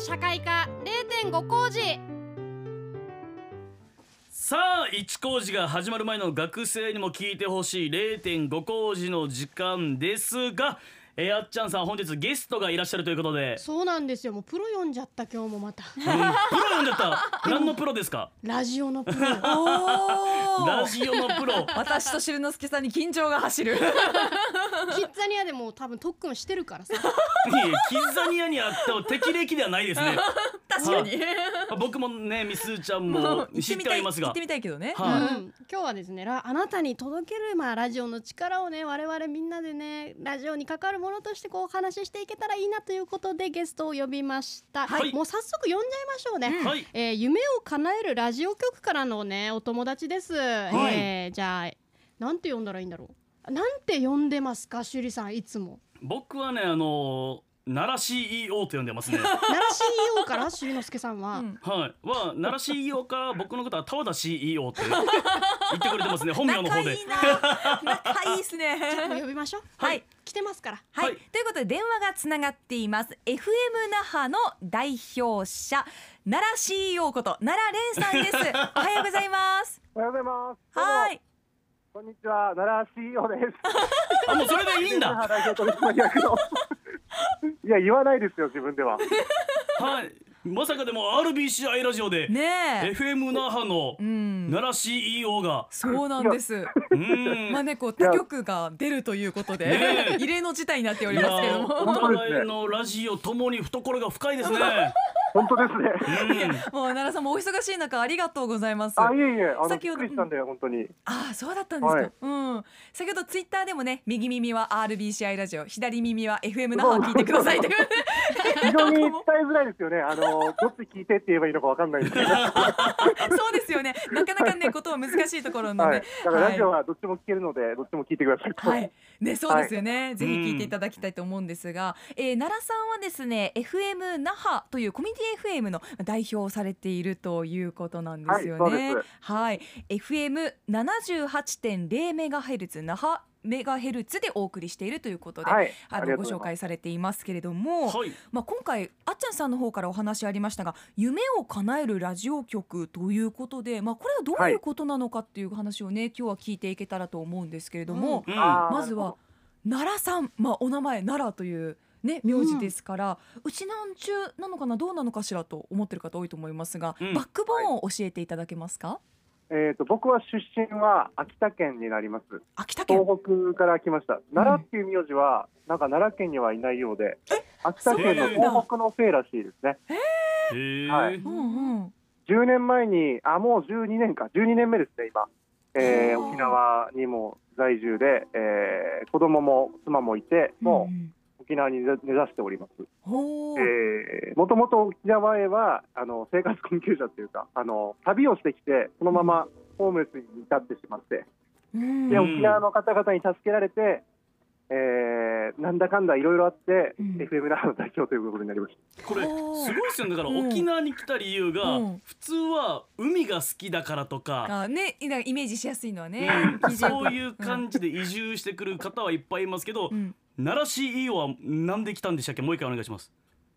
社会科0.5工事。さあ一工事が始まる前の学生にも聞いてほしい0.5工事の時間ですがえー、あっちゃんさん本日ゲストがいらっしゃるということで。そうなんですよ。もうプロ読んじゃった今日もまた、うん、プロ読んじゃった。何のプロですか？ラジオのプロ ラジオのプロ。私としるのすけさんに緊張が走る。キッザニアでも多分特訓してるからさ。いやキッザニアにあっても適齢期ではないですね確かに、は 僕もねみすちゃんも知ってはいますが。行ってみたいけどね、はい、うん、今日はですねあなたに届けるまあラジオの力をね我々みんなでねラジオにかかるものとしてこうお話ししていけたらいいなということでゲストを呼びました、はい、もう早速呼んじゃいましょうね、うん、えー、夢を叶えるラジオ局からのねお友達です、はい、えー、じゃあなんて呼んだらいいんだろう。なんて呼んでますか趣里さんいつも。僕はねあの奈良 CEO と呼んでますね。奈良 CEO からし之助さんは、うん、はい、は奈良 CEO から僕のことは田和田 CEO って 言ってくれてますね。本名の方で。仲いいですね。呼びましょう。はい、来てますから。はい、ということで電話がつながっています。FM 那覇の代表者奈良 CEO こと奈良蓮さんです。おはようございます。おはようございます。はい。こんにちは、奈良 CEO です。あ、もうそれでいいんだ。いや、言わないですよ、自分では。はい。まさかでも RBCI ラジオで、ね、FM 那覇の奈良 CEO が、そうなんです。まあねこう他局が出るということで、ね、異例の事態になっておりますけれども、お互いのラジオともに懐が深いですね。本当ですね。もう奈良さんもお忙しい中ありがとうございます。あいえいえ、あの先ほどしたんだよ本当に。あそうだったんですか。はい、うん。先ほどツイッターでもね、右耳は RBCI ラジオ、左耳は FM 那覇聞いてくださいという。非常に伝えづらいですよね。あのどっち聞いてって言えばいいのかわかんないですけど。そうですよね。なかなかねことは難しいところなので、はい、だからラジオはどっちも聞けるので、どっちも聞いてください。はい。ねそうですよね。ぜひ聞いていただきたいと思うんですが、えー、奈良さんはですね、FM 那覇というコミュニティ FM の代表をされているということなんですよね。はい、FM 78.0メガヘルツ那覇メガヘルツでお送りしているということで、はい、あのご紹介されていますけれども、はい、まあ今回あっちゃんさんの方からお話ありましたが夢を叶えるラジオ局ということで、まあこれはどういうことなのかっていう話をね、今日は聞いていけたらと思うんですけれども、うん、まずは奈良さん、まあお名前奈良というね名字ですから、うちなんちゅうなのかなどうなのかしらと思ってる方多いと思いますが、うん、バックボーンを教えていただけますか、えーと、僕は出身は秋田県になります。秋田県？東北から来ました。奈良っていう名字は、うん、なんか奈良県にはいないようで秋田県の東北のせいらしいですね。はい、うんうん、10年前にあもう12年か。12年目ですね今、えー、沖縄にも在住で、えー、子供も妻もいてもう、うん沖縄に根ざしております。もともと沖縄へはあの生活困窮者というかあの旅をしてきてそのままホームレスに至ってしまって、で沖縄の方々に助けられて、えー、なんだかんだいろいろあって、うん、FM 那覇の代表ということになりました。これすごいですよね。だから沖縄に来た理由が、うん、普通は海が好きだからとか、あねイメージしやすいのはね、うん、そういう感じで移住してくる方はいっぱいいますけど、奈良 CEO はなんで来たんでしたっけ？もう一回お願いします。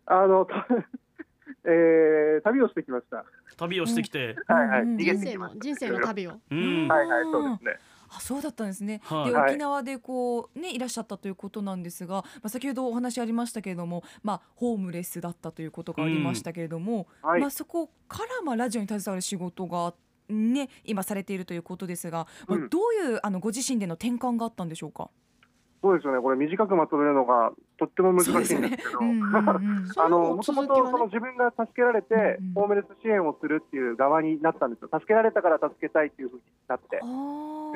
あの えー、旅をしてきました。旅をしてきて、はいはい、人生の人生の旅を、うん、はいはいそうですね。あそうだったんですね、はい、で沖縄でこうねいらっしゃったということなんですが、まあ、先ほどお話ありましたけれども、まあ、ホームレスだったということがありましたけれども、うんはい、まあ、そこからまあラジオに携わる仕事がね今されているということですが、まあ、どういうあのご自身での転換があったんでしょうか？そうですよね、これ短くまとめるのがとっても難しいんですけど、あのもともとその自分が助けられて、ホームレス支援をするっていう側になったんですよ。助けられたから助けたいっていうふうになって、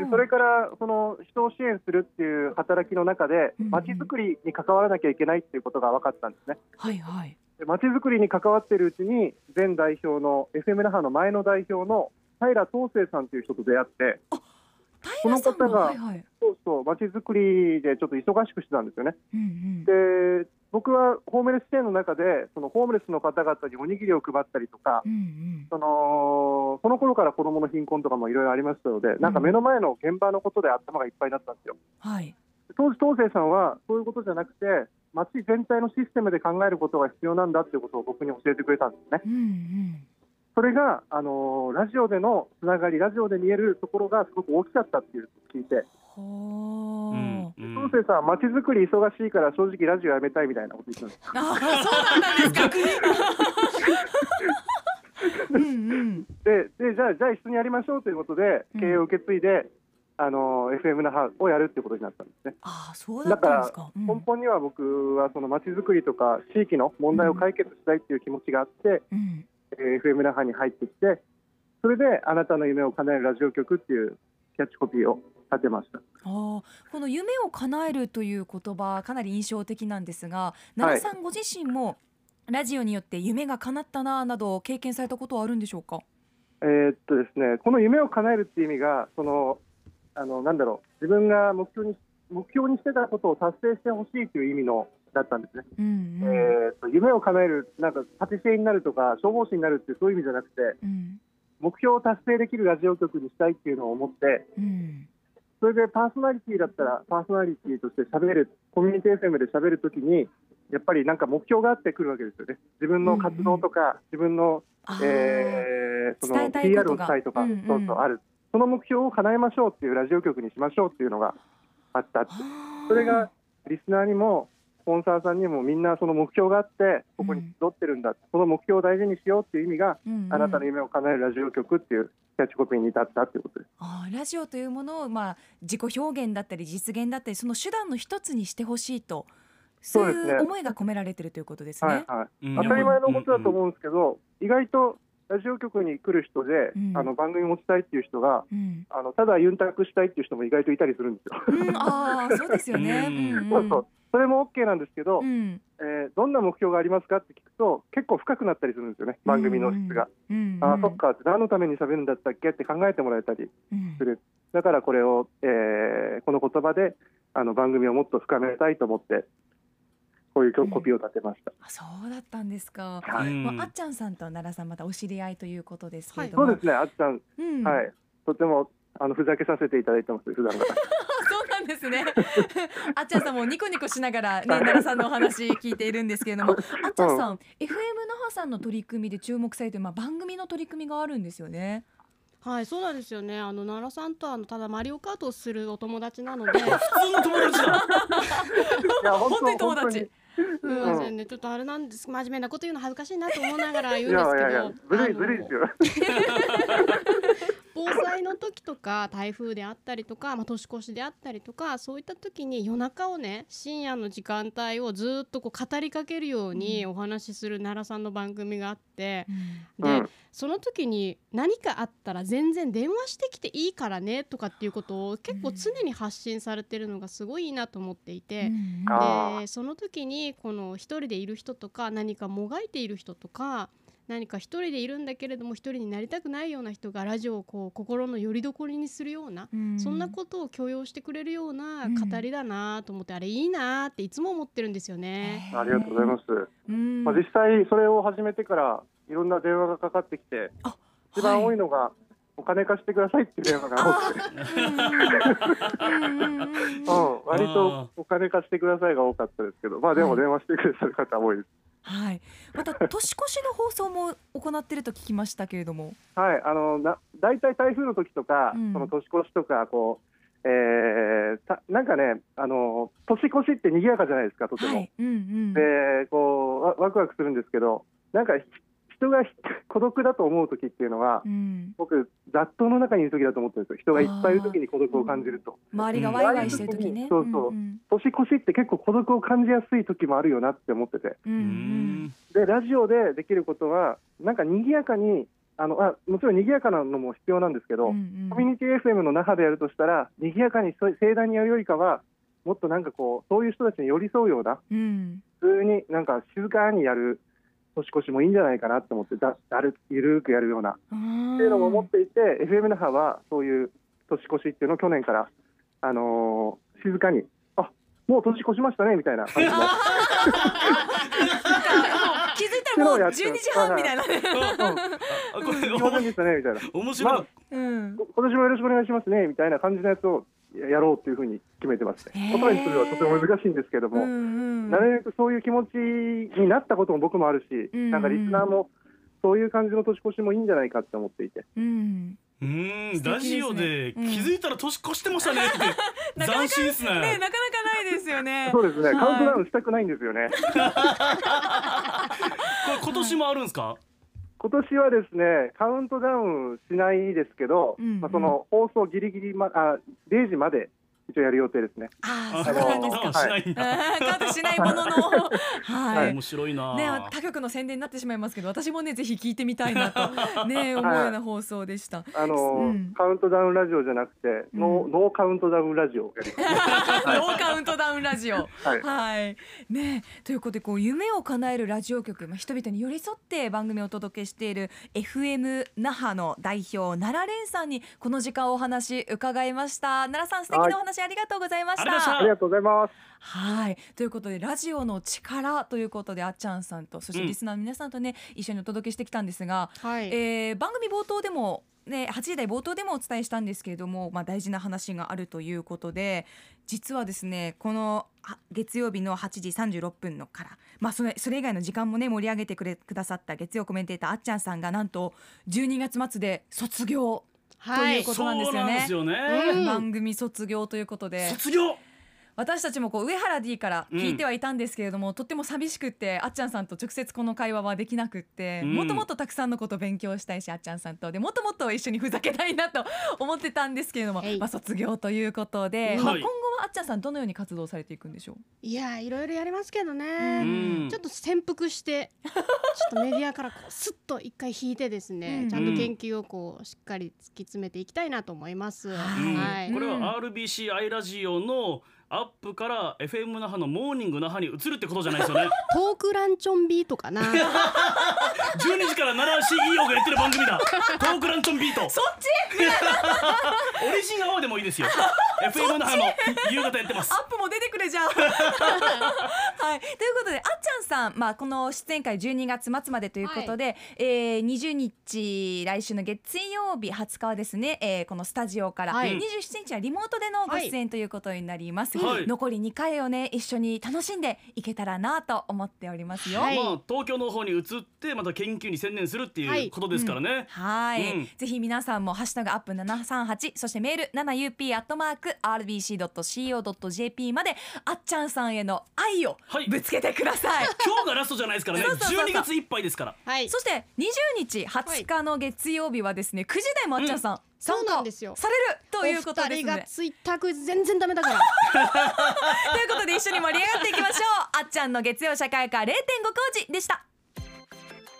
でそれからその人を支援するっていう働きの中で、まちづくりに関わらなきゃいけないっていうことが分かったんですね。はいはい。まちづくりに関わっているうちに、前代表の FM 那覇の前の代表の平東生さんという人と出会って。この方が、はいはい、そうそうまちづくりでちょっと忙しくしてたんですよね。うんうん、で僕はホームレス支援の中でそのホームレスの方々におにぎりを配ったりとか、うんうん、そのその頃から子どもの貧困とかもいろいろありましたので、なんか目の前の現場のことで頭がいっぱいになったんですよ。はい、当時東生さんはそういうことじゃなくて街全体のシステムで考えることが必要なんだっていうことを僕に教えてくれたんですね。うんうんそれが、あのラジオでのつながり、ラジオで見えるところがすごく大きかったっていう聞いて、そうせさん、まちづくり忙しいから正直ラジオやめたいみたいなこと言ってます。あそうなん ですかででじゃあじゃあ一緒にやりましょうということで経営を受け継いで、あの FM 那覇をやるってことになったんですね。あそうだったんですか。うん、根本には僕はそのまちづくりとか地域の問題を解決したいっていう気持ちがあって、うん、えー、FM 那覇に入ってきて、それであなたの夢を叶えるラジオ局っていうキャッチコピーを立てました。あこの夢を叶えるという言葉かなり印象的なんですが、奈良さんご自身もラジオによって夢が叶ったななど経験されたことはあるんでしょうか？えー、っとですね、この夢を叶えるっていう意味がそのあのなんだろう自分が目標に目標にしてたことを達成してほしいという意味のだったんですね。うんうん、えーと、夢を叶えるなんかパティシエになるとか消防士になるってそういう意味じゃなくて、うん、目標を達成できるラジオ局にしたいっていうのを思って、うん、それでパーソナリティだったらパーソナリティとして喋るコミュニティ FM で喋るときにやっぱりなんか目標があってくるわけですよね。自分の活動とか、自分の、えー、その PR をしたいとか、うんうん、そうそうある。その目標を叶えましょうっていうラジオ局にしましょうっていうのがあった。それがリスナーにもスポンサーさんにもみんなその目標があってここに集ってるんだ、うん、その目標を大事にしようっていう意味が、うんうん、あなたの夢を叶えるラジオ局っていうキャッチコピーに至ったということです。あラジオというものを、まあ、自己表現だったり実現だったりその手段の一つにしてほしいとそういう思いが込められてるということですね。はいはい。当たり前のことだと思うんですけど、意外とラジオ局に来る人で、うん、あの番組持ちたいっていう人が、うん、あのただユンタクしたいっていう人も意外といたりするんですよ。うん、ああそうですよね。そうそうそれも OK なんですけど、うん、えー、どんな目標がありますかって聞くと結構深くなったりするんですよね番組の質が。うんうん、あそっか何のために喋るんだったっけって考えてもらえたりする。だからこれを、えー、この言葉であの番組をもっと深めたいと思ってこういうコピーを立てました。あそうだったんですか。はい。あっちゃんさんと奈良さんまたお知り合いということですけれども。そうですね。あっちゃん、うん、はい。とてもあのふざけさせていただいてます普段かなんですね。あっちゃんさんもニコニコしながらね奈良さんのお話聞いているんですけれども、あっちゃんさん、うん、FM 那覇さんの取り組みで注目されてまあ番組の取り組みがあるんですよね。はい、そうなんですよね。あの奈良さんとあのただマリオカートをするお友達なので、普通の友達だ。いや本当に友達。すみませんね、ちょっとあれなんです真面目なこと言うの恥ずかしいなと思いながら言うんですけどいやいやいやずるいずるいですよ防災の時とか台風であったりとか、まあ、年越しであったりとかそういった時に夜中をね深夜の時間帯をずっとこう語りかけるようにお話しする奈良さんの番組があって、うん、で、うん、その時に何かあったら全然電話してきていいからねとかっていうことを結構常に発信されてるのがすごいいいなと思っていて、うん、でその時にこの一人でいる人とか何かもがいている人とか何か一人でいるんだけれども一人になりたくないような人がラジオをこう心の拠り所にするような、うん、そんなことを許容してくれるような語りだなと思って、うん、あれいいなっていつも思ってるんですよね。ありがとうございます。うん、まあ実際それを始めてからいろんな電話がかかってきて一番多いのが、はい。お金貸してくださいっていう電話が多くて、うん、割とお金貸してくださいが多かったですけど、まあでも電話してくださる方多いです。はい。また 年越しの放送も行っていると聞きましたけれども。はい。あのな大体台風の時とか、うん、その年越しとかこう、えー、たなんかねあの年越しって賑やかじゃないですかとても。はいうんうん、でこうワクワクするんですけど、なんか人が孤独だと思う時っていうのは、うん、僕雑踏の中にいる時だと思ってるんですよ。人がいっぱいいる時に孤独を感じると。周りがワイワイしてる時ね。そうそう、うんうん、年越しって結構孤独を感じやすい時もあるよなって思ってて、うんうん、でラジオでできることはなんか賑やかにあのあもちろん賑やかなのも必要なんですけど、うんうん、コミュニティ FM の中でやるとしたら賑やかに盛大にやるよりかはもっとなんかこうそういう人たちに寄り添うような、うん、普通になんか静かにやる年越しもいいんじゃないかなと思ってだだるゆるくやるような。っていうのも思っていて FM 那覇はそういう年越しっていうのを去年から、あのー、静かにあもう年越しましたねみたいな。感じの気づいたらもう12時半みたいな、ね。これ、うん、でしたねみたいな。面白い、まあ、うん。今年もよろしくお願いしますねみたいな感じのやつをやろうというふうに決めてますね。言葉にするのはとても難しいんですけども、うんうん、なるべくそういう気持ちになったことも僕もあるし、うんうん、なんかリスナーもそういう感じの年越しもいいんじゃないかって思っていて。うん。うんラジオで気づいたら年越してましたねって 斬新ですね。ねなかなかないですよね。そうですね、カウントダウンしたくないんですよね。これ今年もあるんですか？今年はですねカウントダウンしないですけど、うんうん、まあ、その放送ギリギリ、ま、あ0時まで一応やる予定ですね。ああ、そうなんですか。しない。カットしないものの、はい。面白いな。ね、他局の宣伝になってしまいますけど、私もねぜひ聞いてみたいなと ね思うような放送でした。あのカウントダウンラジオじゃなくて、ノーノーカウントダウンラジオ ノーカウントダウンラジオ。はい。ねということでこう夢を叶えるラジオ局、まあ人々に寄り添って番組をお届けしている FM 那覇の代表奈良蓮さんにこの時間お話伺いました。奈良さん素敵なお話ありがとうございました。ありがとうございます。はいということでラジオの力ということであっちゃんさんとそしてリスナーの皆さんとね、うん、一緒にお届けしてきたんですが、はい、えー、番組冒頭でもね、8時台冒頭でもお伝えしたんですけれども、まあ、大事な話があるということで実はですねこの月曜日の8時36分のから、まあ、それそれ以外の時間もね盛り上げてくれくださった月曜コメンテーターあっちゃんさんがなんと12月末で卒業ということなんですよね。よね番組卒業ということで。卒業私たちもこう上原 D から聞いてはいたんですけれども、うん、とっても寂しくってあっちゃんさんと直接この会話はできなくって、うん、もっともっとたくさんのこと勉強したいしあっちゃんさんと。でもっともっと一緒にふざけたいなと思ってたんですけれども、まあ、卒業ということで、まあ、今後はあっちゃんさんどのように活動されていくんでしょう？いやいろいろやりますけどね、ちょっと潜伏して ちょっとメディアからこうスッと一回引いてですね、ちゃんと研究をこうしっかり突き詰めていきたいなと思います。はい、これは RBC アイラジオのアップから FM 那覇のモーニング那覇に移るってことじゃないですよね。トークランチョンビートかな。12時から奈良 CEO がやってる番組だ。トークランチョンビート。そっち？オリジンアワーでもいいですよ FM 那覇の夕方やってます。アップも出てくれじゃん。はい。ということであっちゃんさんまあこの出演会12月末までということで、はい、えー、20日来週の月曜日20日はですね、えー、このスタジオから、はい、27日はリモートでのご出演ということになります、はい、残り2回をね一緒に楽しんでいけたらなと思っておりますよ、はい、まあ東京の方に移ってまた研究に専念するっていうことですからね。はい、うん、ぜひ皆さんもハッシュタグアップ738そしてメール 7up アットマーク rbc.co.jp まであっちゃんさんへの愛をぶつけてください、はい、今日がラストじゃないですからねそうそうそう12月いっぱいですから、はい、そして20日20日の月曜日はですね9時台もあっちゃんさん、うんそうなんですよされるということですね。がツイッター全然ダメだから。ということで一緒に盛り上がっていきましょう。あっちゃんの月曜社会科0.5工事でした。